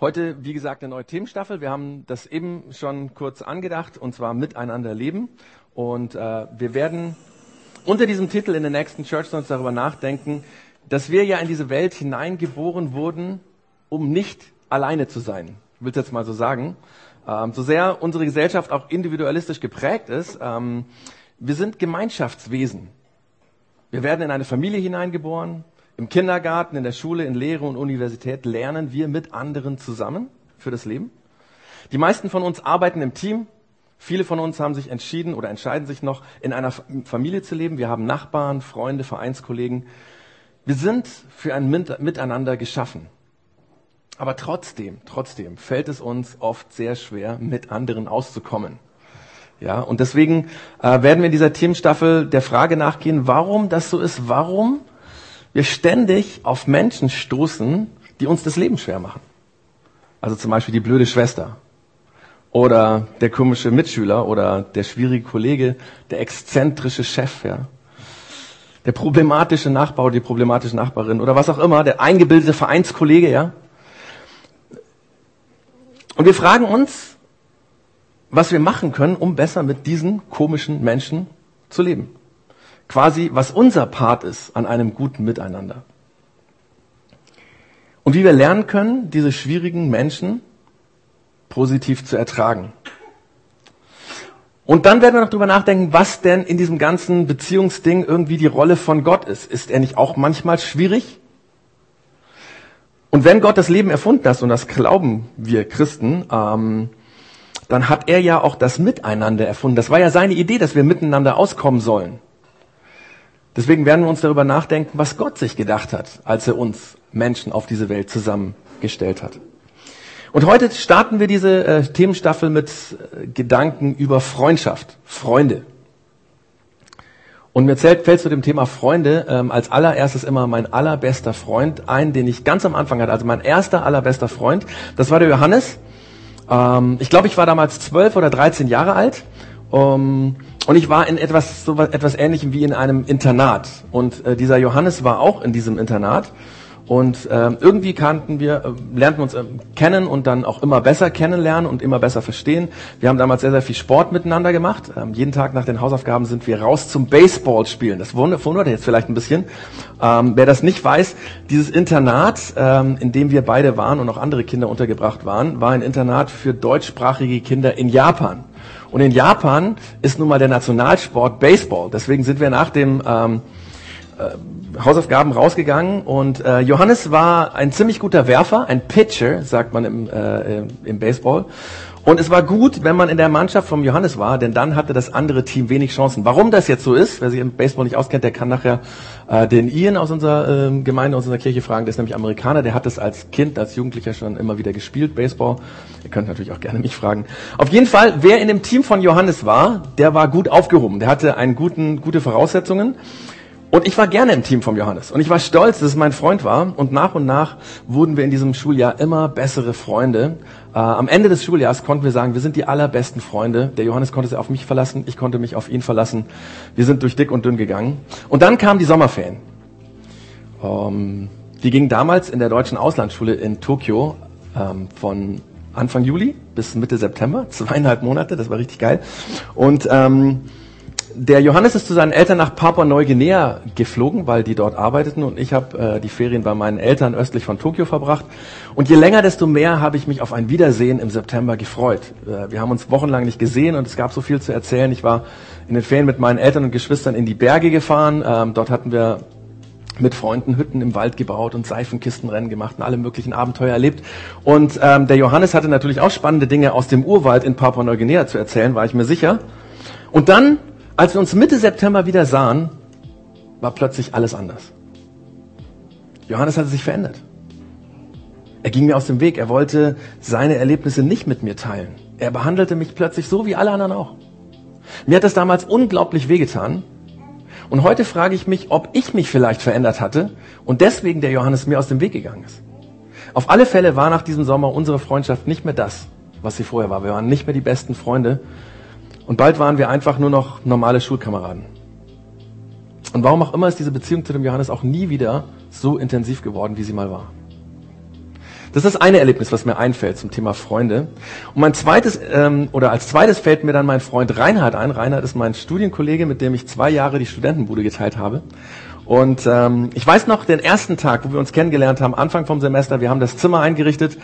Heute, wie gesagt, eine neue Themenstaffel. Wir haben das eben schon kurz angedacht, und zwar Miteinander leben. Und äh, wir werden unter diesem Titel in den nächsten Church Notes darüber nachdenken, dass wir ja in diese Welt hineingeboren wurden, um nicht alleine zu sein. Ich will es jetzt mal so sagen. Ähm, so sehr unsere Gesellschaft auch individualistisch geprägt ist, ähm, wir sind Gemeinschaftswesen. Wir werden in eine Familie hineingeboren. Im Kindergarten, in der Schule, in Lehre und Universität lernen wir mit anderen zusammen für das Leben. Die meisten von uns arbeiten im Team. Viele von uns haben sich entschieden oder entscheiden sich noch, in einer Familie zu leben. Wir haben Nachbarn, Freunde, Vereinskollegen. Wir sind für ein Miteinander geschaffen. Aber trotzdem, trotzdem fällt es uns oft sehr schwer, mit anderen auszukommen. Ja, und deswegen äh, werden wir in dieser Themenstaffel der Frage nachgehen, warum das so ist, warum wir ständig auf Menschen stoßen, die uns das Leben schwer machen. Also zum Beispiel die blöde Schwester oder der komische Mitschüler oder der schwierige Kollege, der exzentrische Chef, ja. Der problematische Nachbar oder die problematische Nachbarin oder was auch immer, der eingebildete Vereinskollege, ja. Und wir fragen uns, was wir machen können, um besser mit diesen komischen Menschen zu leben. Quasi, was unser Part ist an einem guten Miteinander. Und wie wir lernen können, diese schwierigen Menschen positiv zu ertragen. Und dann werden wir noch drüber nachdenken, was denn in diesem ganzen Beziehungsding irgendwie die Rolle von Gott ist. Ist er nicht auch manchmal schwierig? Und wenn Gott das Leben erfunden hat, und das glauben wir Christen, ähm, dann hat er ja auch das Miteinander erfunden. Das war ja seine Idee, dass wir miteinander auskommen sollen. Deswegen werden wir uns darüber nachdenken, was Gott sich gedacht hat, als er uns Menschen auf diese Welt zusammengestellt hat. Und heute starten wir diese äh, Themenstaffel mit äh, Gedanken über Freundschaft, Freunde. Und mir zählt, fällt zu dem Thema Freunde ähm, als allererstes immer mein allerbester Freund ein, den ich ganz am Anfang hatte. Also mein erster allerbester Freund, das war der Johannes. Ähm, ich glaube, ich war damals zwölf oder dreizehn Jahre alt. Ähm, und ich war in etwas, so etwas Ähnlichem wie in einem Internat. Und äh, dieser Johannes war auch in diesem Internat. Und ähm, irgendwie kannten wir, äh, lernten uns äh, kennen und dann auch immer besser kennenlernen und immer besser verstehen. Wir haben damals sehr, sehr viel Sport miteinander gemacht. Ähm, jeden Tag nach den Hausaufgaben sind wir raus zum Baseball spielen. Das wundert jetzt vielleicht ein bisschen. Ähm, wer das nicht weiß, dieses Internat, ähm, in dem wir beide waren und auch andere Kinder untergebracht waren, war ein Internat für deutschsprachige Kinder in Japan. Und in Japan ist nun mal der Nationalsport Baseball. Deswegen sind wir nach dem ähm, äh, Hausaufgaben rausgegangen und äh, Johannes war ein ziemlich guter Werfer, ein Pitcher, sagt man im, äh, im Baseball. Und es war gut, wenn man in der Mannschaft vom Johannes war, denn dann hatte das andere Team wenig Chancen. Warum das jetzt so ist, wer sich im Baseball nicht auskennt, der kann nachher äh, den Ian aus unserer äh, Gemeinde, aus unserer Kirche fragen. Der ist nämlich Amerikaner, der hat das als Kind, als Jugendlicher schon immer wieder gespielt, Baseball. Ihr könnt natürlich auch gerne mich fragen. Auf jeden Fall, wer in dem Team von Johannes war, der war gut aufgehoben. Der hatte einen guten, gute Voraussetzungen. Und ich war gerne im Team vom Johannes. Und ich war stolz, dass es mein Freund war. Und nach und nach wurden wir in diesem Schuljahr immer bessere Freunde. Äh, am Ende des Schuljahres konnten wir sagen, wir sind die allerbesten Freunde. Der Johannes konnte sich auf mich verlassen, ich konnte mich auf ihn verlassen. Wir sind durch dick und dünn gegangen. Und dann kamen die Sommerferien. Ähm, die gingen damals in der deutschen Auslandsschule in Tokio ähm, von Anfang Juli bis Mitte September, zweieinhalb Monate, das war richtig geil. Und ähm, der Johannes ist zu seinen Eltern nach Papua-Neuguinea geflogen, weil die dort arbeiteten und ich habe äh, die Ferien bei meinen Eltern östlich von Tokio verbracht. Und je länger, desto mehr habe ich mich auf ein Wiedersehen im September gefreut. Äh, wir haben uns wochenlang nicht gesehen und es gab so viel zu erzählen. Ich war in den Ferien mit meinen Eltern und Geschwistern in die Berge gefahren. Ähm, dort hatten wir mit Freunden Hütten im Wald gebaut und Seifenkistenrennen gemacht und alle möglichen Abenteuer erlebt. Und ähm, der Johannes hatte natürlich auch spannende Dinge aus dem Urwald in Papua-Neuguinea zu erzählen, war ich mir sicher. Und dann als wir uns Mitte September wieder sahen, war plötzlich alles anders. Johannes hatte sich verändert. Er ging mir aus dem Weg. Er wollte seine Erlebnisse nicht mit mir teilen. Er behandelte mich plötzlich so wie alle anderen auch. Mir hat das damals unglaublich wehgetan. Und heute frage ich mich, ob ich mich vielleicht verändert hatte und deswegen der Johannes mir aus dem Weg gegangen ist. Auf alle Fälle war nach diesem Sommer unsere Freundschaft nicht mehr das, was sie vorher war. Wir waren nicht mehr die besten Freunde, und bald waren wir einfach nur noch normale Schulkameraden. Und warum auch immer ist diese Beziehung zu dem Johannes auch nie wieder so intensiv geworden, wie sie mal war. Das ist das eine Erlebnis, was mir einfällt zum Thema Freunde. Und mein zweites, ähm, oder als zweites fällt mir dann mein Freund Reinhard ein. Reinhard ist mein Studienkollege, mit dem ich zwei Jahre die Studentenbude geteilt habe. Und ähm, ich weiß noch den ersten Tag, wo wir uns kennengelernt haben, Anfang vom Semester, wir haben das Zimmer eingerichtet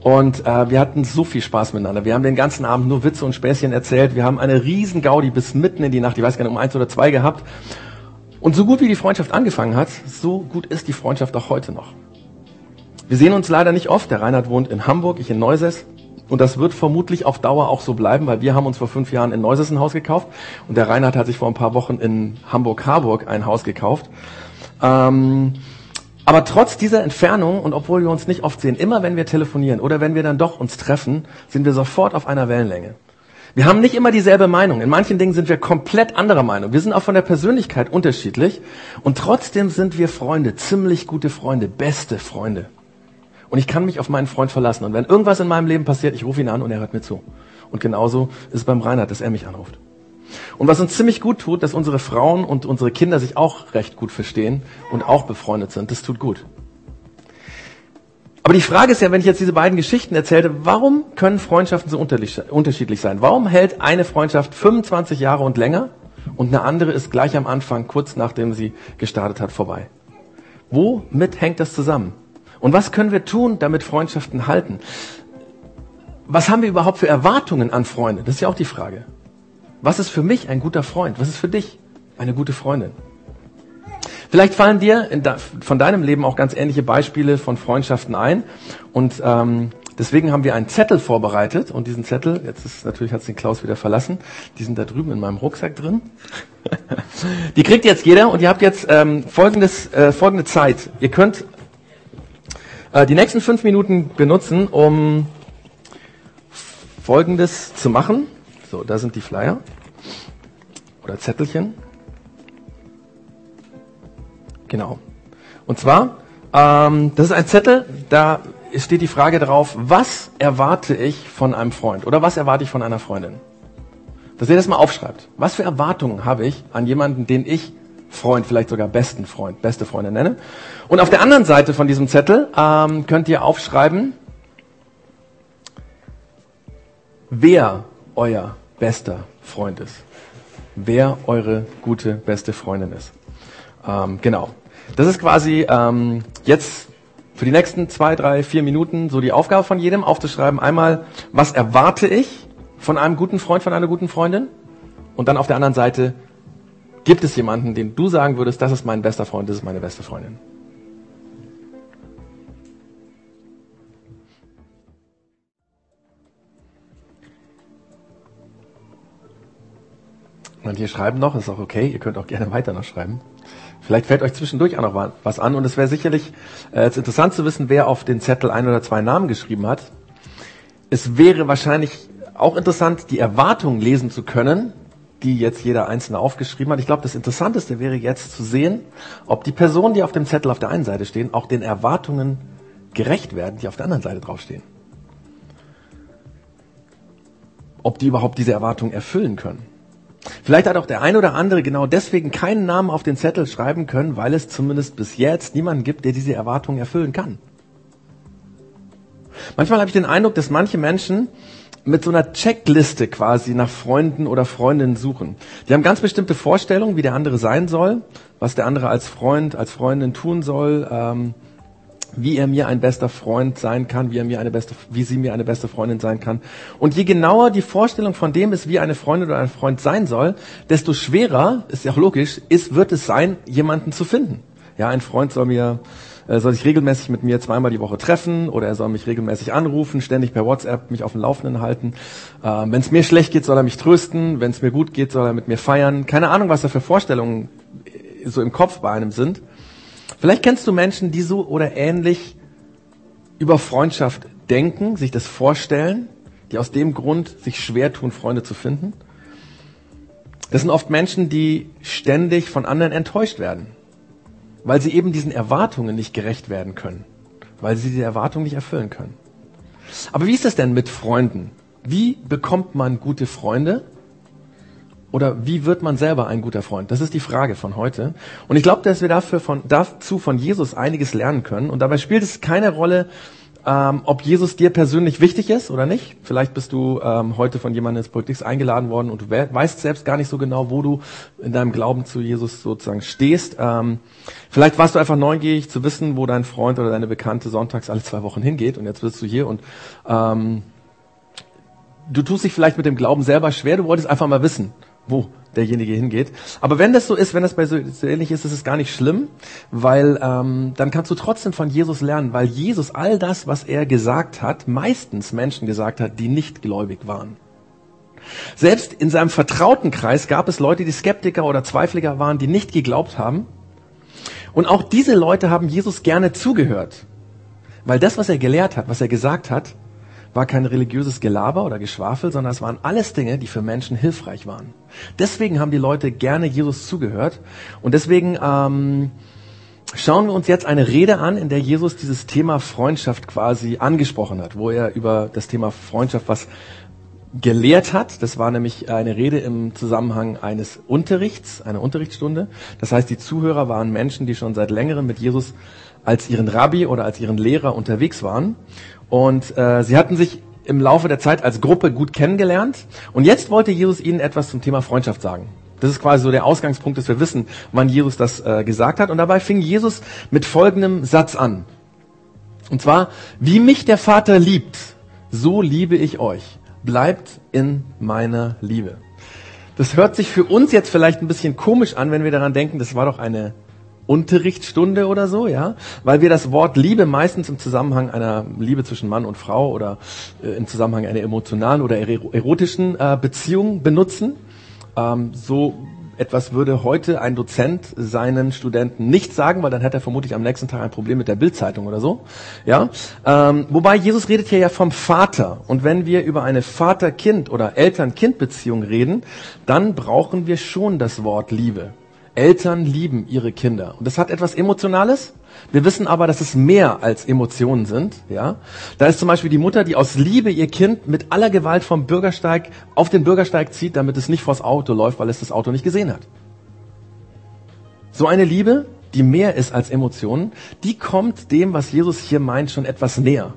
und äh, wir hatten so viel Spaß miteinander. Wir haben den ganzen Abend nur Witze und Späßchen erzählt. Wir haben eine riesen Gaudi bis mitten in die Nacht, ich weiß gar nicht, um eins oder zwei gehabt. Und so gut wie die Freundschaft angefangen hat, so gut ist die Freundschaft auch heute noch. Wir sehen uns leider nicht oft. Der Reinhard wohnt in Hamburg, ich in Neuses. Und das wird vermutlich auf Dauer auch so bleiben, weil wir haben uns vor fünf Jahren in Neuses ein Haus gekauft und der Reinhard hat sich vor ein paar Wochen in Hamburg-Harburg ein Haus gekauft. Ähm, aber trotz dieser Entfernung und obwohl wir uns nicht oft sehen, immer wenn wir telefonieren oder wenn wir dann doch uns treffen, sind wir sofort auf einer Wellenlänge. Wir haben nicht immer dieselbe Meinung. In manchen Dingen sind wir komplett anderer Meinung. Wir sind auch von der Persönlichkeit unterschiedlich und trotzdem sind wir Freunde, ziemlich gute Freunde, beste Freunde. Und ich kann mich auf meinen Freund verlassen. Und wenn irgendwas in meinem Leben passiert, ich rufe ihn an und er hört mir zu. Und genauso ist es beim Reinhard, dass er mich anruft. Und was uns ziemlich gut tut, dass unsere Frauen und unsere Kinder sich auch recht gut verstehen und auch befreundet sind. Das tut gut. Aber die Frage ist ja, wenn ich jetzt diese beiden Geschichten erzählte, warum können Freundschaften so unterschiedlich sein? Warum hält eine Freundschaft 25 Jahre und länger und eine andere ist gleich am Anfang, kurz nachdem sie gestartet hat, vorbei? Womit hängt das zusammen? Und was können wir tun, damit Freundschaften halten? Was haben wir überhaupt für Erwartungen an Freunde? Das ist ja auch die Frage. Was ist für mich ein guter Freund? Was ist für dich eine gute Freundin? Vielleicht fallen dir de von deinem Leben auch ganz ähnliche Beispiele von Freundschaften ein. Und ähm, deswegen haben wir einen Zettel vorbereitet. Und diesen Zettel, jetzt ist natürlich hat es den Klaus wieder verlassen, die sind da drüben in meinem Rucksack drin. die kriegt jetzt jeder und ihr habt jetzt ähm, folgendes, äh, folgende Zeit. Ihr könnt äh, die nächsten fünf Minuten benutzen, um Folgendes zu machen. So, da sind die Flyer oder Zettelchen. Genau. Und zwar, ähm, das ist ein Zettel, da steht die Frage drauf, was erwarte ich von einem Freund oder was erwarte ich von einer Freundin? Dass ihr das mal aufschreibt. Was für Erwartungen habe ich an jemanden, den ich Freund, vielleicht sogar besten Freund, beste Freundin nenne. Und auf der anderen Seite von diesem Zettel ähm, könnt ihr aufschreiben, wer euer bester Freund ist. Wer eure gute, beste Freundin ist. Ähm, genau. Das ist quasi ähm, jetzt für die nächsten zwei, drei, vier Minuten so die Aufgabe von jedem aufzuschreiben. Einmal, was erwarte ich von einem guten Freund, von einer guten Freundin? Und dann auf der anderen Seite, Gibt es jemanden, den du sagen würdest, das ist mein bester Freund, das ist meine beste Freundin? Und hier schreiben noch, ist auch okay, ihr könnt auch gerne weiter noch schreiben. Vielleicht fällt euch zwischendurch auch noch was an und es wäre sicherlich äh, interessant zu wissen, wer auf den Zettel ein oder zwei Namen geschrieben hat. Es wäre wahrscheinlich auch interessant, die Erwartungen lesen zu können, die jetzt jeder Einzelne aufgeschrieben hat. Ich glaube, das Interessanteste wäre jetzt zu sehen, ob die Personen, die auf dem Zettel auf der einen Seite stehen, auch den Erwartungen gerecht werden, die auf der anderen Seite draufstehen. Ob die überhaupt diese Erwartungen erfüllen können. Vielleicht hat auch der ein oder andere genau deswegen keinen Namen auf den Zettel schreiben können, weil es zumindest bis jetzt niemanden gibt, der diese Erwartungen erfüllen kann. Manchmal habe ich den Eindruck, dass manche Menschen mit so einer Checkliste quasi nach Freunden oder Freundinnen suchen. Die haben ganz bestimmte Vorstellungen, wie der andere sein soll, was der andere als Freund, als Freundin tun soll, ähm, wie er mir ein bester Freund sein kann, wie er mir eine beste, wie sie mir eine beste Freundin sein kann. Und je genauer die Vorstellung von dem ist, wie eine Freundin oder ein Freund sein soll, desto schwerer, ist ja auch logisch, ist, wird es sein, jemanden zu finden. Ja, ein Freund soll mir äh, soll sich regelmäßig mit mir zweimal die Woche treffen oder er soll mich regelmäßig anrufen, ständig per WhatsApp mich auf dem Laufenden halten. Äh, Wenn es mir schlecht geht, soll er mich trösten. Wenn es mir gut geht, soll er mit mir feiern. Keine Ahnung, was da für Vorstellungen äh, so im Kopf bei einem sind. Vielleicht kennst du Menschen, die so oder ähnlich über Freundschaft denken, sich das vorstellen, die aus dem Grund sich schwer tun, Freunde zu finden. Das sind oft Menschen, die ständig von anderen enttäuscht werden weil sie eben diesen Erwartungen nicht gerecht werden können, weil sie die Erwartungen nicht erfüllen können. Aber wie ist es denn mit Freunden? Wie bekommt man gute Freunde? Oder wie wird man selber ein guter Freund? Das ist die Frage von heute. Und ich glaube, dass wir dafür von, dazu von Jesus einiges lernen können. Und dabei spielt es keine Rolle, ähm, ob Jesus dir persönlich wichtig ist oder nicht. Vielleicht bist du ähm, heute von jemandem ins Politik eingeladen worden und du weißt selbst gar nicht so genau, wo du in deinem Glauben zu Jesus sozusagen stehst. Ähm, vielleicht warst du einfach neugierig zu wissen, wo dein Freund oder deine Bekannte sonntags alle zwei Wochen hingeht und jetzt bist du hier und ähm, du tust dich vielleicht mit dem Glauben selber schwer, du wolltest einfach mal wissen, wo derjenige hingeht. Aber wenn das so ist, wenn das bei so, so ähnlich ist, ist es gar nicht schlimm, weil ähm, dann kannst du trotzdem von Jesus lernen, weil Jesus all das, was er gesagt hat, meistens Menschen gesagt hat, die nicht gläubig waren. Selbst in seinem vertrauten Kreis gab es Leute, die Skeptiker oder Zweifliger waren, die nicht geglaubt haben. Und auch diese Leute haben Jesus gerne zugehört, weil das, was er gelehrt hat, was er gesagt hat, war kein religiöses Gelaber oder Geschwafel, sondern es waren alles Dinge, die für Menschen hilfreich waren. Deswegen haben die Leute gerne Jesus zugehört und deswegen ähm, schauen wir uns jetzt eine Rede an, in der Jesus dieses Thema Freundschaft quasi angesprochen hat, wo er über das Thema Freundschaft was gelehrt hat. Das war nämlich eine Rede im Zusammenhang eines Unterrichts, einer Unterrichtsstunde. Das heißt, die Zuhörer waren Menschen, die schon seit längerem mit Jesus als ihren Rabbi oder als ihren Lehrer unterwegs waren. Und äh, sie hatten sich im Laufe der Zeit als Gruppe gut kennengelernt. Und jetzt wollte Jesus ihnen etwas zum Thema Freundschaft sagen. Das ist quasi so der Ausgangspunkt, dass wir wissen, wann Jesus das äh, gesagt hat. Und dabei fing Jesus mit folgendem Satz an. Und zwar, wie mich der Vater liebt, so liebe ich euch. Bleibt in meiner Liebe. Das hört sich für uns jetzt vielleicht ein bisschen komisch an, wenn wir daran denken, das war doch eine Unterrichtsstunde oder so, ja, weil wir das Wort Liebe meistens im Zusammenhang einer Liebe zwischen Mann und Frau oder äh, im Zusammenhang einer emotionalen oder erotischen äh, Beziehung benutzen. Ähm, so etwas würde heute ein Dozent seinen Studenten nicht sagen, weil dann hätte er vermutlich am nächsten Tag ein Problem mit der Bildzeitung oder so. Ja, ähm, wobei Jesus redet hier ja vom Vater und wenn wir über eine Vater-Kind oder Eltern-Kind-Beziehung reden, dann brauchen wir schon das Wort Liebe. Eltern lieben ihre Kinder. Und das hat etwas Emotionales. Wir wissen aber, dass es mehr als Emotionen sind. Ja, da ist zum Beispiel die Mutter, die aus Liebe ihr Kind mit aller Gewalt vom Bürgersteig auf den Bürgersteig zieht, damit es nicht vors Auto läuft, weil es das Auto nicht gesehen hat. So eine Liebe, die mehr ist als Emotionen, die kommt dem, was Jesus hier meint, schon etwas näher.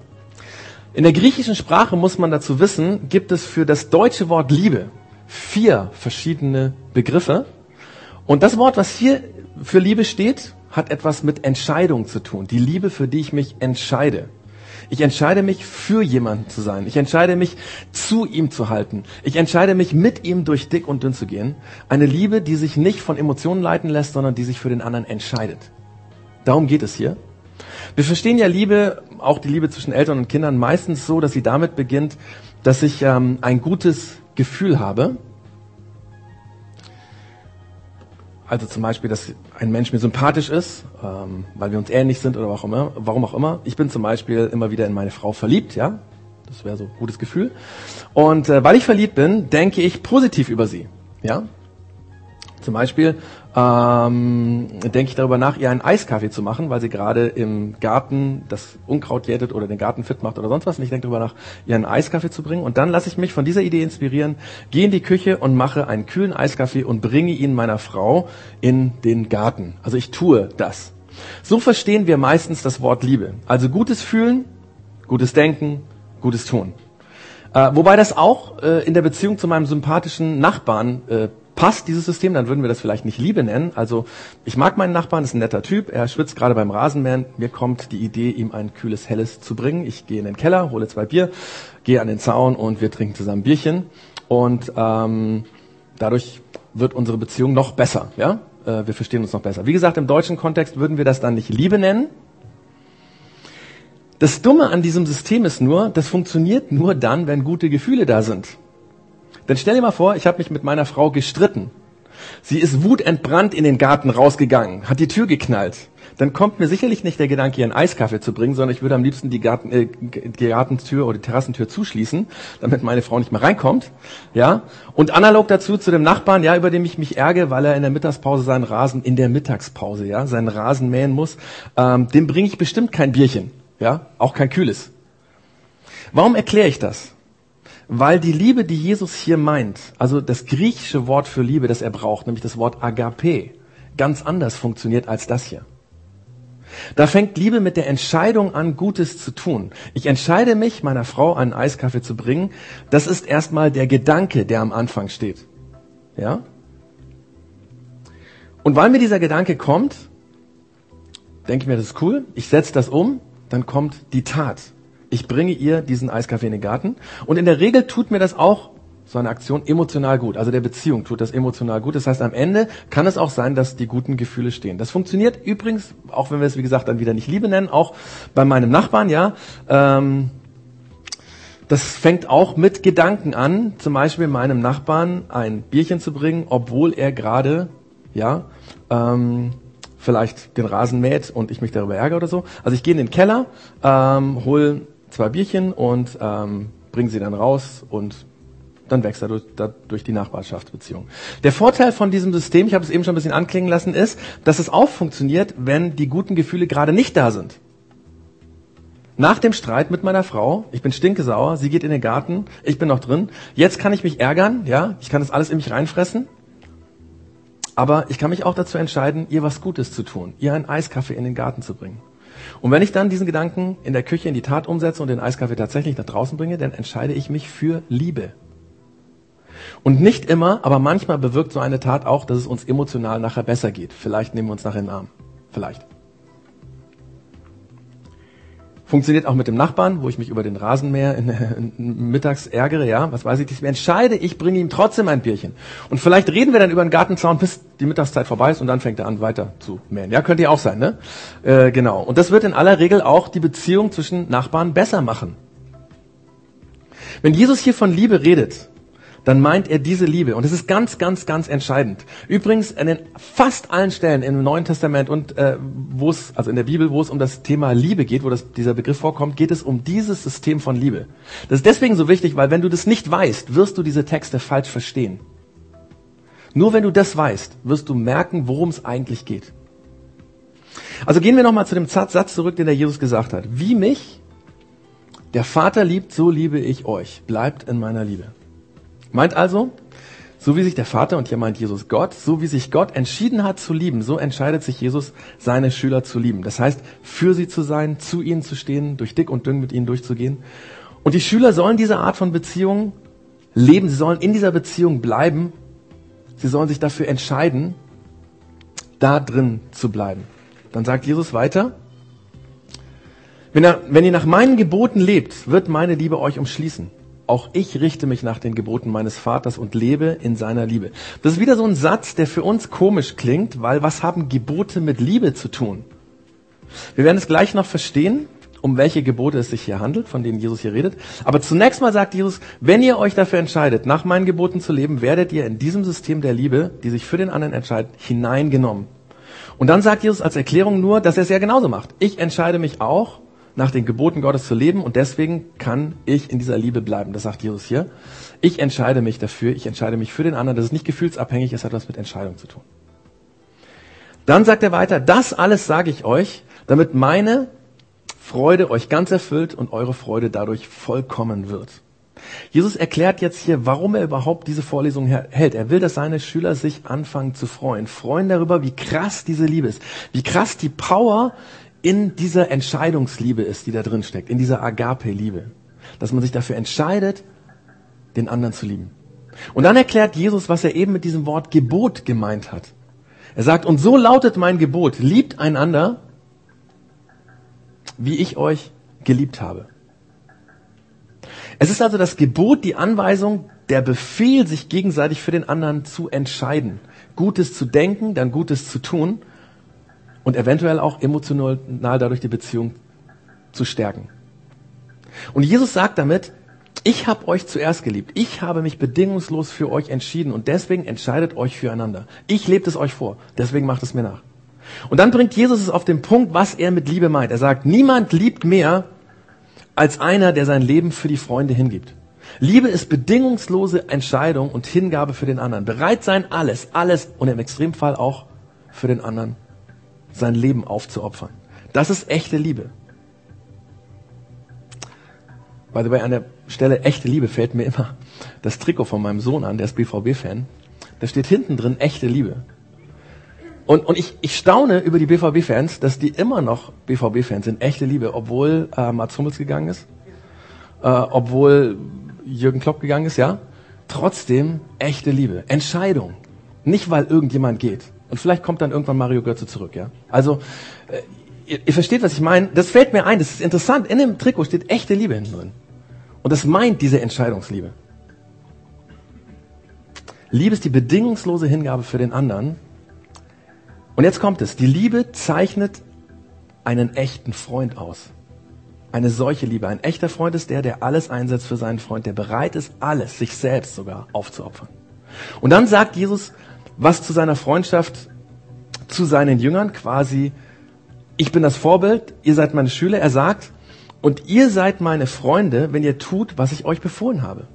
In der griechischen Sprache muss man dazu wissen, gibt es für das deutsche Wort Liebe vier verschiedene Begriffe. Und das Wort, was hier für Liebe steht, hat etwas mit Entscheidung zu tun. Die Liebe, für die ich mich entscheide. Ich entscheide mich, für jemanden zu sein. Ich entscheide mich, zu ihm zu halten. Ich entscheide mich, mit ihm durch dick und dünn zu gehen. Eine Liebe, die sich nicht von Emotionen leiten lässt, sondern die sich für den anderen entscheidet. Darum geht es hier. Wir verstehen ja Liebe, auch die Liebe zwischen Eltern und Kindern, meistens so, dass sie damit beginnt, dass ich ähm, ein gutes Gefühl habe, Also zum Beispiel, dass ein Mensch mir sympathisch ist, ähm, weil wir uns ähnlich sind oder warum, immer, warum auch immer. Ich bin zum Beispiel immer wieder in meine Frau verliebt, ja. Das wäre so ein gutes Gefühl. Und äh, weil ich verliebt bin, denke ich positiv über sie, ja. Zum Beispiel ähm, denke ich darüber nach, ihr einen Eiskaffee zu machen, weil sie gerade im Garten das Unkraut jätet oder den Garten fit macht oder sonst was. Und ich denke darüber nach, ihr einen Eiskaffee zu bringen. Und dann lasse ich mich von dieser Idee inspirieren, gehe in die Küche und mache einen kühlen Eiskaffee und bringe ihn meiner Frau in den Garten. Also ich tue das. So verstehen wir meistens das Wort Liebe. Also gutes Fühlen, gutes Denken, gutes Tun. Äh, wobei das auch äh, in der Beziehung zu meinem sympathischen Nachbarn äh, passt dieses System, dann würden wir das vielleicht nicht Liebe nennen. Also ich mag meinen Nachbarn, ist ein netter Typ, er schwitzt gerade beim Rasenmähen. Mir kommt die Idee, ihm ein kühles Helles zu bringen. Ich gehe in den Keller, hole zwei Bier, gehe an den Zaun und wir trinken zusammen Bierchen. Und ähm, dadurch wird unsere Beziehung noch besser. Ja, äh, wir verstehen uns noch besser. Wie gesagt, im deutschen Kontext würden wir das dann nicht Liebe nennen. Das Dumme an diesem System ist nur, das funktioniert nur dann, wenn gute Gefühle da sind. Denn stell dir mal vor, ich habe mich mit meiner Frau gestritten. Sie ist wutentbrannt in den Garten rausgegangen, hat die Tür geknallt. Dann kommt mir sicherlich nicht der Gedanke, ihr einen Eiskaffee zu bringen, sondern ich würde am liebsten die, Garten, äh, die Gartentür oder die Terrassentür zuschließen, damit meine Frau nicht mehr reinkommt. Ja. Und analog dazu zu dem Nachbarn, ja, über dem ich mich ärgere, weil er in der Mittagspause seinen Rasen in der Mittagspause, ja, seinen Rasen mähen muss, ähm, dem bringe ich bestimmt kein Bierchen, ja, auch kein kühles. Warum erkläre ich das? Weil die Liebe, die Jesus hier meint, also das griechische Wort für Liebe, das er braucht, nämlich das Wort Agape, ganz anders funktioniert als das hier. Da fängt Liebe mit der Entscheidung an, Gutes zu tun. Ich entscheide mich, meiner Frau einen Eiskaffee zu bringen. Das ist erstmal der Gedanke, der am Anfang steht. Ja? Und weil mir dieser Gedanke kommt, denke ich mir, das ist cool, ich setze das um, dann kommt die Tat. Ich bringe ihr diesen Eiskaffee in den Garten. Und in der Regel tut mir das auch so eine Aktion emotional gut. Also der Beziehung tut das emotional gut. Das heißt, am Ende kann es auch sein, dass die guten Gefühle stehen. Das funktioniert übrigens, auch wenn wir es wie gesagt dann wieder nicht Liebe nennen, auch bei meinem Nachbarn, ja. Ähm, das fängt auch mit Gedanken an, zum Beispiel meinem Nachbarn ein Bierchen zu bringen, obwohl er gerade, ja, ähm, vielleicht den Rasen mäht und ich mich darüber ärgere oder so. Also ich gehe in den Keller, ähm, hol zwei Bierchen und ähm, bringe sie dann raus und dann wächst er durch, durch die Nachbarschaftsbeziehung. Der Vorteil von diesem System, ich habe es eben schon ein bisschen anklingen lassen, ist, dass es auch funktioniert, wenn die guten Gefühle gerade nicht da sind. Nach dem Streit mit meiner Frau, ich bin stinkesauer, sie geht in den Garten, ich bin noch drin. Jetzt kann ich mich ärgern, ja, ich kann das alles in mich reinfressen. Aber ich kann mich auch dazu entscheiden, ihr was Gutes zu tun, ihr einen Eiskaffee in den Garten zu bringen. Und wenn ich dann diesen Gedanken in der Küche in die Tat umsetze und den Eiskaffee tatsächlich nach draußen bringe, dann entscheide ich mich für Liebe. Und nicht immer, aber manchmal bewirkt so eine Tat auch, dass es uns emotional nachher besser geht. Vielleicht nehmen wir uns nachher in den Arm. Vielleicht. Funktioniert auch mit dem Nachbarn, wo ich mich über den Rasenmäher in, in, mittags ärgere, ja, was weiß ich, ich entscheide, ich bringe ihm trotzdem ein Bierchen. Und vielleicht reden wir dann über den Gartenzaun, bis die Mittagszeit vorbei ist und dann fängt er an weiter zu mähen. Ja, könnte ja auch sein, ne? Äh, genau. Und das wird in aller Regel auch die Beziehung zwischen Nachbarn besser machen. Wenn Jesus hier von Liebe redet, dann meint er diese Liebe. Und es ist ganz, ganz, ganz entscheidend. Übrigens, an den fast allen Stellen im Neuen Testament und äh, wo es, also in der Bibel, wo es um das Thema Liebe geht, wo das, dieser Begriff vorkommt, geht es um dieses System von Liebe. Das ist deswegen so wichtig, weil wenn du das nicht weißt, wirst du diese Texte falsch verstehen. Nur wenn du das weißt, wirst du merken, worum es eigentlich geht. Also gehen wir nochmal zu dem Satz zurück, den der Jesus gesagt hat. Wie mich der Vater liebt, so liebe ich euch. Bleibt in meiner Liebe. Meint also, so wie sich der Vater, und hier meint Jesus Gott, so wie sich Gott entschieden hat zu lieben, so entscheidet sich Jesus, seine Schüler zu lieben. Das heißt, für sie zu sein, zu ihnen zu stehen, durch dick und dünn mit ihnen durchzugehen. Und die Schüler sollen diese Art von Beziehung leben, sie sollen in dieser Beziehung bleiben, sie sollen sich dafür entscheiden, da drin zu bleiben. Dann sagt Jesus weiter, wenn, er, wenn ihr nach meinen Geboten lebt, wird meine Liebe euch umschließen auch ich richte mich nach den Geboten meines Vaters und lebe in seiner Liebe. Das ist wieder so ein Satz, der für uns komisch klingt, weil was haben Gebote mit Liebe zu tun? Wir werden es gleich noch verstehen, um welche Gebote es sich hier handelt, von denen Jesus hier redet. Aber zunächst mal sagt Jesus, wenn ihr euch dafür entscheidet, nach meinen Geboten zu leben, werdet ihr in diesem System der Liebe, die sich für den anderen entscheidet, hineingenommen. Und dann sagt Jesus als Erklärung nur, dass er es ja genauso macht. Ich entscheide mich auch, nach den Geboten Gottes zu leben und deswegen kann ich in dieser Liebe bleiben. Das sagt Jesus hier. Ich entscheide mich dafür, ich entscheide mich für den anderen. Das ist nicht gefühlsabhängig, es hat was mit Entscheidung zu tun. Dann sagt er weiter, das alles sage ich euch, damit meine Freude euch ganz erfüllt und eure Freude dadurch vollkommen wird. Jesus erklärt jetzt hier, warum er überhaupt diese Vorlesung hält. Er will, dass seine Schüler sich anfangen zu freuen. Freuen darüber, wie krass diese Liebe ist. Wie krass die Power in dieser Entscheidungsliebe ist, die da drin steckt, in dieser Agape-Liebe. Dass man sich dafür entscheidet, den anderen zu lieben. Und dann erklärt Jesus, was er eben mit diesem Wort Gebot gemeint hat. Er sagt, und so lautet mein Gebot, liebt einander, wie ich euch geliebt habe. Es ist also das Gebot, die Anweisung, der Befehl, sich gegenseitig für den anderen zu entscheiden. Gutes zu denken, dann Gutes zu tun und eventuell auch emotional dadurch die Beziehung zu stärken. Und Jesus sagt damit, ich habe euch zuerst geliebt. Ich habe mich bedingungslos für euch entschieden und deswegen entscheidet euch füreinander. Ich lebe es euch vor, deswegen macht es mir nach. Und dann bringt Jesus es auf den Punkt, was er mit Liebe meint. Er sagt, niemand liebt mehr als einer, der sein Leben für die Freunde hingibt. Liebe ist bedingungslose Entscheidung und Hingabe für den anderen. Bereit sein, alles, alles und im Extremfall auch für den anderen sein Leben aufzuopfern. Das ist echte Liebe. By the way, an der Stelle echte Liebe fällt mir immer das Trikot von meinem Sohn an, der ist BVB-Fan. Da steht hinten drin echte Liebe. Und, und ich, ich staune über die BVB-Fans, dass die immer noch BVB-Fans sind, echte Liebe, obwohl äh, Mats Hummels gegangen ist, äh, obwohl Jürgen Klopp gegangen ist, ja. Trotzdem echte Liebe, Entscheidung. Nicht, weil irgendjemand geht. Und vielleicht kommt dann irgendwann Mario Götze zurück, ja. Also, äh, ihr, ihr versteht, was ich meine. Das fällt mir ein, das ist interessant. In dem Trikot steht echte Liebe hinten drin. Und das meint diese Entscheidungsliebe. Liebe ist die bedingungslose Hingabe für den anderen. Und jetzt kommt es. Die Liebe zeichnet einen echten Freund aus. Eine solche Liebe. Ein echter Freund ist der, der alles einsetzt für seinen Freund, der bereit ist, alles, sich selbst sogar aufzuopfern. Und dann sagt Jesus was zu seiner Freundschaft zu seinen Jüngern, quasi, ich bin das Vorbild, ihr seid meine Schüler. Er sagt, und ihr seid meine Freunde, wenn ihr tut, was ich euch befohlen habe.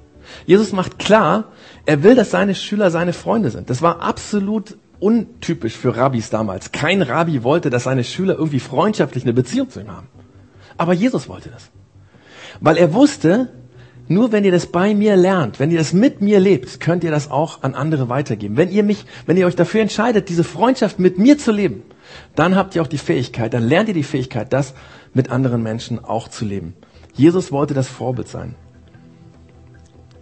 Jesus macht klar, er will, dass seine Schüler seine Freunde sind. Das war absolut untypisch für Rabbis damals. Kein Rabbi wollte, dass seine Schüler irgendwie freundschaftlich eine Beziehung zu ihm haben. Aber Jesus wollte das. Weil er wusste, nur wenn ihr das bei mir lernt, wenn ihr das mit mir lebt, könnt ihr das auch an andere weitergeben. Wenn ihr mich, wenn ihr euch dafür entscheidet, diese Freundschaft mit mir zu leben, dann habt ihr auch die Fähigkeit, dann lernt ihr die Fähigkeit, das mit anderen Menschen auch zu leben. Jesus wollte das Vorbild sein.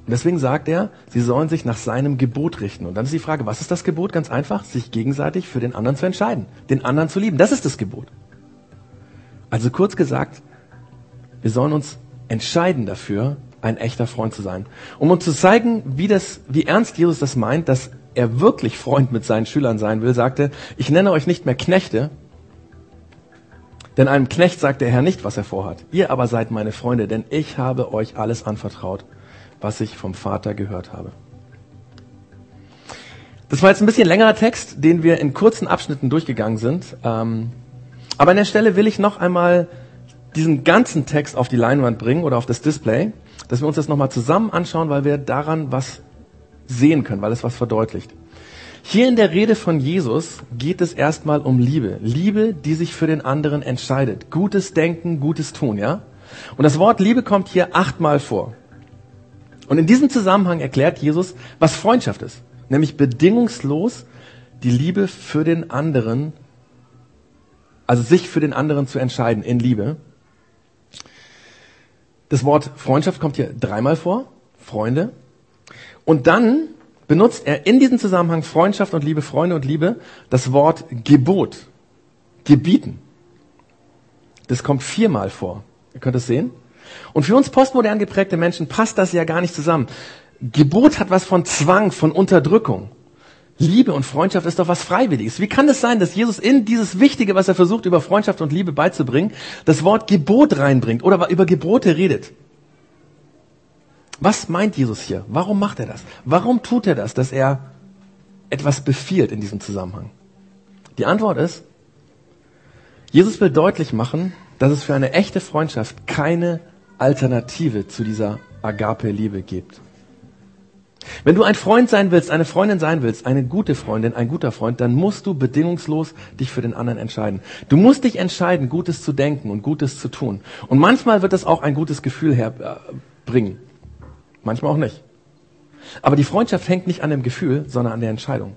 Und deswegen sagt er, sie sollen sich nach seinem Gebot richten. Und dann ist die Frage, was ist das Gebot? Ganz einfach, sich gegenseitig für den anderen zu entscheiden, den anderen zu lieben. Das ist das Gebot. Also kurz gesagt, wir sollen uns entscheiden dafür, ein echter Freund zu sein. Um uns zu zeigen, wie, das, wie ernst Jesus das meint, dass er wirklich Freund mit seinen Schülern sein will, sagte, ich nenne euch nicht mehr Knechte, denn einem Knecht sagt der Herr nicht, was er vorhat. Ihr aber seid meine Freunde, denn ich habe euch alles anvertraut, was ich vom Vater gehört habe. Das war jetzt ein bisschen längerer Text, den wir in kurzen Abschnitten durchgegangen sind. Ähm, aber an der Stelle will ich noch einmal diesen ganzen Text auf die Leinwand bringen oder auf das Display, dass wir uns das nochmal zusammen anschauen, weil wir daran was sehen können, weil es was verdeutlicht. Hier in der Rede von Jesus geht es erstmal um Liebe. Liebe, die sich für den anderen entscheidet. Gutes Denken, Gutes Tun, ja? Und das Wort Liebe kommt hier achtmal vor. Und in diesem Zusammenhang erklärt Jesus, was Freundschaft ist. Nämlich bedingungslos die Liebe für den anderen, also sich für den anderen zu entscheiden in Liebe. Das Wort Freundschaft kommt hier dreimal vor. Freunde. Und dann benutzt er in diesem Zusammenhang Freundschaft und Liebe, Freunde und Liebe, das Wort Gebot, gebieten. Das kommt viermal vor. Ihr könnt es sehen. Und für uns postmodern geprägte Menschen passt das ja gar nicht zusammen. Gebot hat was von Zwang, von Unterdrückung. Liebe und Freundschaft ist doch was Freiwilliges. Wie kann es sein, dass Jesus in dieses Wichtige, was er versucht, über Freundschaft und Liebe beizubringen, das Wort Gebot reinbringt oder über Gebote redet? Was meint Jesus hier? Warum macht er das? Warum tut er das, dass er etwas befiehlt in diesem Zusammenhang? Die Antwort ist, Jesus will deutlich machen, dass es für eine echte Freundschaft keine Alternative zu dieser Agape-Liebe gibt. Wenn du ein Freund sein willst, eine Freundin sein willst, eine gute Freundin, ein guter Freund, dann musst du bedingungslos dich für den anderen entscheiden. Du musst dich entscheiden, Gutes zu denken und Gutes zu tun. Und manchmal wird es auch ein gutes Gefühl herbringen. Manchmal auch nicht. Aber die Freundschaft hängt nicht an dem Gefühl, sondern an der Entscheidung.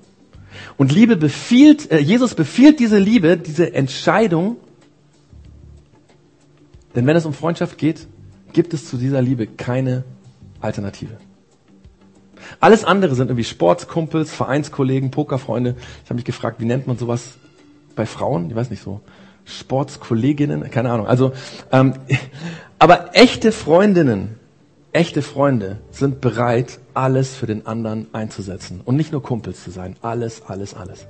Und Liebe befiehlt, äh, Jesus befiehlt diese Liebe, diese Entscheidung. Denn wenn es um Freundschaft geht, gibt es zu dieser Liebe keine Alternative. Alles andere sind irgendwie Sportskumpels, Vereinskollegen, Pokerfreunde. Ich habe mich gefragt, wie nennt man sowas bei Frauen? Ich weiß nicht so. Sportskolleginnen, keine Ahnung. Also, ähm, aber echte Freundinnen Echte Freunde sind bereit, alles für den anderen einzusetzen und nicht nur Kumpels zu sein. Alles, alles, alles.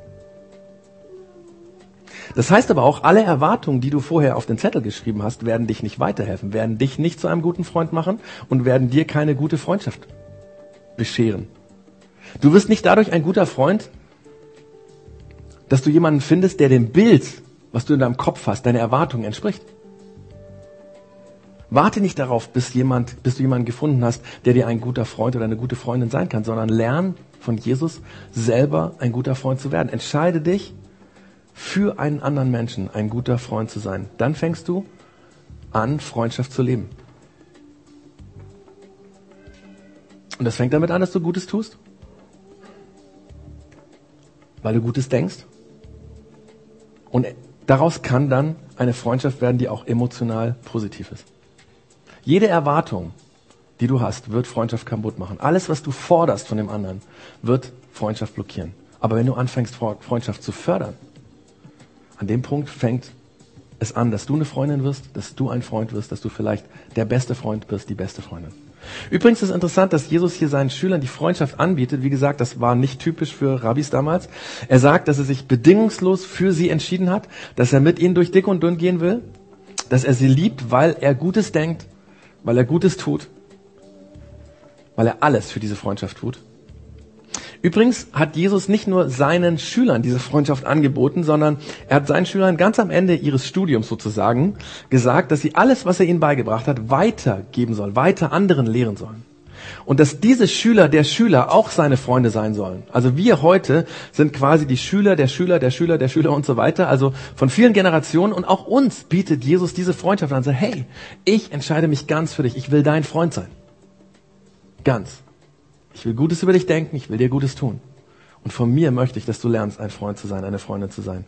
Das heißt aber auch, alle Erwartungen, die du vorher auf den Zettel geschrieben hast, werden dich nicht weiterhelfen, werden dich nicht zu einem guten Freund machen und werden dir keine gute Freundschaft bescheren. Du wirst nicht dadurch ein guter Freund, dass du jemanden findest, der dem Bild, was du in deinem Kopf hast, deine Erwartungen entspricht. Warte nicht darauf, bis jemand, bis du jemanden gefunden hast, der dir ein guter Freund oder eine gute Freundin sein kann, sondern lern von Jesus selber ein guter Freund zu werden. Entscheide dich für einen anderen Menschen ein guter Freund zu sein. Dann fängst du an, Freundschaft zu leben. Und das fängt damit an, dass du Gutes tust. Weil du Gutes denkst. Und daraus kann dann eine Freundschaft werden, die auch emotional positiv ist. Jede Erwartung, die du hast, wird Freundschaft kaputt machen. Alles, was du forderst von dem anderen, wird Freundschaft blockieren. Aber wenn du anfängst, Freundschaft zu fördern, an dem Punkt fängt es an, dass du eine Freundin wirst, dass du ein Freund wirst, dass du vielleicht der beste Freund wirst, die beste Freundin. Übrigens ist interessant, dass Jesus hier seinen Schülern die Freundschaft anbietet. Wie gesagt, das war nicht typisch für Rabbis damals. Er sagt, dass er sich bedingungslos für sie entschieden hat, dass er mit ihnen durch dick und dünn gehen will, dass er sie liebt, weil er Gutes denkt, weil er Gutes tut, weil er alles für diese Freundschaft tut. Übrigens hat Jesus nicht nur seinen Schülern diese Freundschaft angeboten, sondern er hat seinen Schülern ganz am Ende ihres Studiums sozusagen gesagt, dass sie alles, was er ihnen beigebracht hat, weitergeben sollen, weiter anderen lehren sollen. Und dass diese Schüler der Schüler auch seine Freunde sein sollen. Also wir heute sind quasi die Schüler der Schüler der Schüler der Schüler und so weiter. Also von vielen Generationen und auch uns bietet Jesus diese Freundschaft an. Sagt, hey, ich entscheide mich ganz für dich. Ich will dein Freund sein. Ganz. Ich will Gutes über dich denken, ich will dir Gutes tun. Und von mir möchte ich, dass du lernst, ein Freund zu sein, eine Freundin zu sein.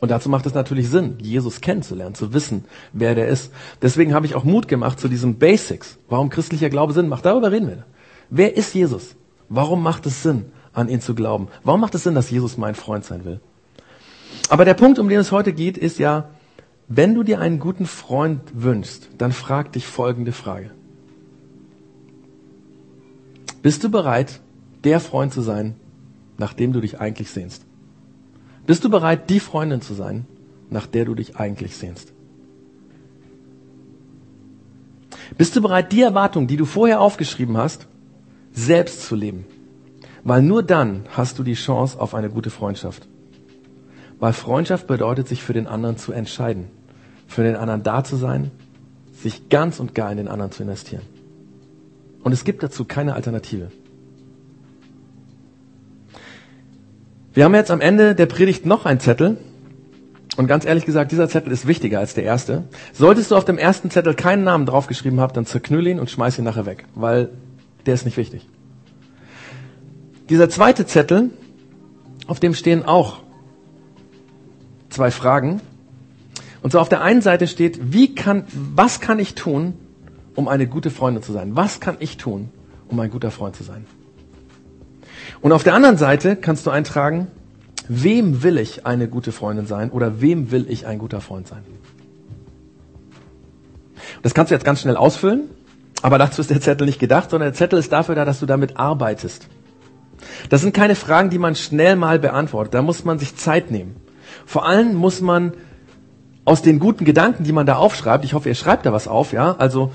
Und dazu macht es natürlich Sinn, Jesus kennenzulernen, zu wissen, wer der ist. Deswegen habe ich auch Mut gemacht zu diesen Basics. Warum christlicher Glaube Sinn macht. Darüber reden wir. Wer ist Jesus? Warum macht es Sinn, an ihn zu glauben? Warum macht es Sinn, dass Jesus mein Freund sein will? Aber der Punkt, um den es heute geht, ist ja, wenn du dir einen guten Freund wünschst, dann frag dich folgende Frage. Bist du bereit, der Freund zu sein, nach dem du dich eigentlich sehnst? Bist du bereit, die Freundin zu sein, nach der du dich eigentlich sehnst? Bist du bereit, die Erwartung, die du vorher aufgeschrieben hast, selbst zu leben? Weil nur dann hast du die Chance auf eine gute Freundschaft. Weil Freundschaft bedeutet, sich für den anderen zu entscheiden, für den anderen da zu sein, sich ganz und gar in den anderen zu investieren. Und es gibt dazu keine Alternative. Wir haben jetzt am Ende der Predigt noch einen Zettel. Und ganz ehrlich gesagt, dieser Zettel ist wichtiger als der erste. Solltest du auf dem ersten Zettel keinen Namen draufgeschrieben haben, dann zerknüll ihn und schmeiß ihn nachher weg, weil der ist nicht wichtig. Dieser zweite Zettel, auf dem stehen auch zwei Fragen. Und so auf der einen Seite steht, wie kann, was kann ich tun, um eine gute Freundin zu sein? Was kann ich tun, um ein guter Freund zu sein? Und auf der anderen Seite kannst du eintragen, wem will ich eine gute Freundin sein oder wem will ich ein guter Freund sein? Das kannst du jetzt ganz schnell ausfüllen, aber dazu ist der Zettel nicht gedacht, sondern der Zettel ist dafür da, dass du damit arbeitest. Das sind keine Fragen, die man schnell mal beantwortet. Da muss man sich Zeit nehmen. Vor allem muss man aus den guten Gedanken, die man da aufschreibt, ich hoffe, ihr schreibt da was auf, ja, also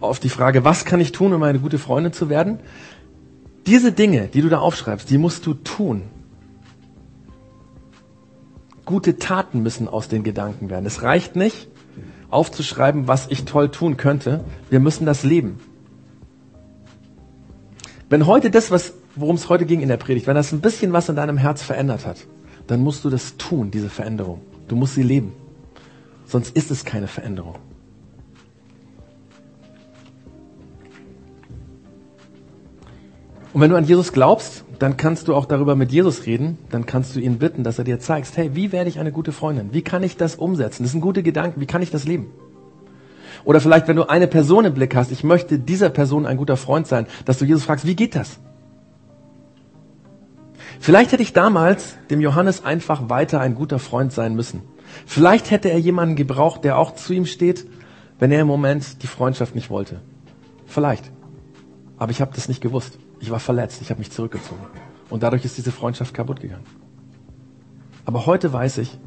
auf die Frage, was kann ich tun, um eine gute Freundin zu werden? Diese Dinge, die du da aufschreibst, die musst du tun. Gute Taten müssen aus den Gedanken werden. Es reicht nicht, aufzuschreiben, was ich toll tun könnte. Wir müssen das leben. Wenn heute das, was, worum es heute ging in der Predigt, wenn das ein bisschen was in deinem Herz verändert hat, dann musst du das tun, diese Veränderung. Du musst sie leben. Sonst ist es keine Veränderung. Und wenn du an Jesus glaubst, dann kannst du auch darüber mit Jesus reden. Dann kannst du ihn bitten, dass er dir zeigt, hey, wie werde ich eine gute Freundin? Wie kann ich das umsetzen? Das sind gute Gedanken. Wie kann ich das leben? Oder vielleicht, wenn du eine Person im Blick hast, ich möchte dieser Person ein guter Freund sein, dass du Jesus fragst, wie geht das? Vielleicht hätte ich damals dem Johannes einfach weiter ein guter Freund sein müssen. Vielleicht hätte er jemanden gebraucht, der auch zu ihm steht, wenn er im Moment die Freundschaft nicht wollte. Vielleicht. Aber ich habe das nicht gewusst. Ich war verletzt, ich habe mich zurückgezogen. Und dadurch ist diese Freundschaft kaputt gegangen. Aber heute weiß ich,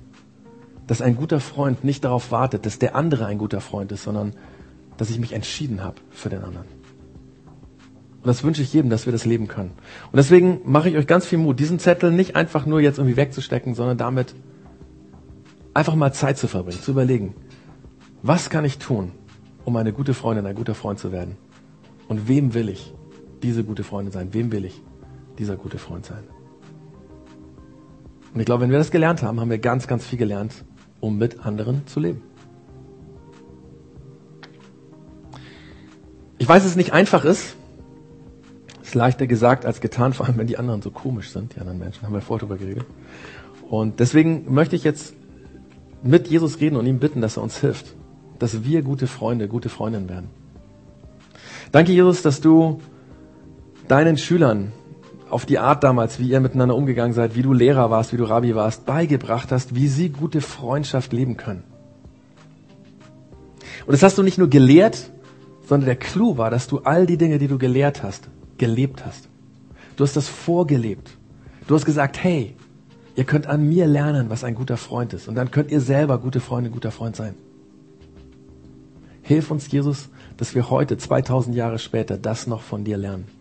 dass ein guter Freund nicht darauf wartet, dass der andere ein guter Freund ist, sondern dass ich mich entschieden habe für den anderen. Und das wünsche ich jedem, dass wir das leben können. Und deswegen mache ich euch ganz viel Mut, diesen Zettel nicht einfach nur jetzt irgendwie wegzustecken, sondern damit einfach mal Zeit zu verbringen, zu überlegen, was kann ich tun, um eine gute Freundin, ein guter Freund zu werden? Und wem will ich diese gute Freundin sein? Wem will ich dieser gute Freund sein? Und ich glaube, wenn wir das gelernt haben, haben wir ganz, ganz viel gelernt, um mit anderen zu leben. Ich weiß, dass es nicht einfach ist. Es ist leichter gesagt als getan, vor allem wenn die anderen so komisch sind, die anderen Menschen, haben wir vorher drüber geredet. Und deswegen möchte ich jetzt mit Jesus reden und ihm bitten, dass er uns hilft, dass wir gute Freunde, gute Freundinnen werden. Danke, Jesus, dass du deinen Schülern auf die Art damals, wie ihr miteinander umgegangen seid, wie du Lehrer warst, wie du Rabbi warst, beigebracht hast, wie sie gute Freundschaft leben können. Und das hast du nicht nur gelehrt, sondern der Clou war, dass du all die Dinge, die du gelehrt hast, gelebt hast. Du hast das vorgelebt. Du hast gesagt, hey, ihr könnt an mir lernen, was ein guter Freund ist. Und dann könnt ihr selber gute Freunde, guter Freund sein. Hilf uns, Jesus, dass wir heute, 2000 Jahre später, das noch von dir lernen.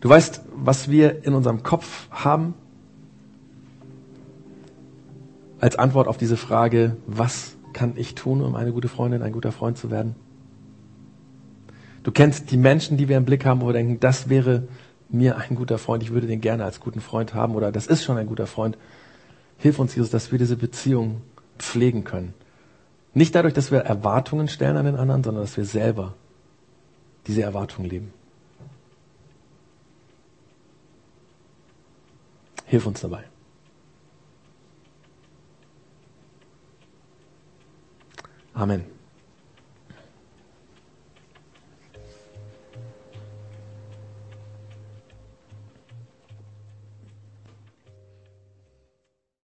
Du weißt, was wir in unserem Kopf haben als Antwort auf diese Frage, was kann ich tun, um eine gute Freundin, ein guter Freund zu werden? Du kennst die Menschen, die wir im Blick haben, wo wir denken, das wäre mir ein guter Freund, ich würde den gerne als guten Freund haben oder das ist schon ein guter Freund. Hilf uns, Jesus, dass wir diese Beziehung pflegen können. Nicht dadurch, dass wir Erwartungen stellen an den anderen, sondern dass wir selber diese Erwartungen leben. Hilf uns dabei. Amen.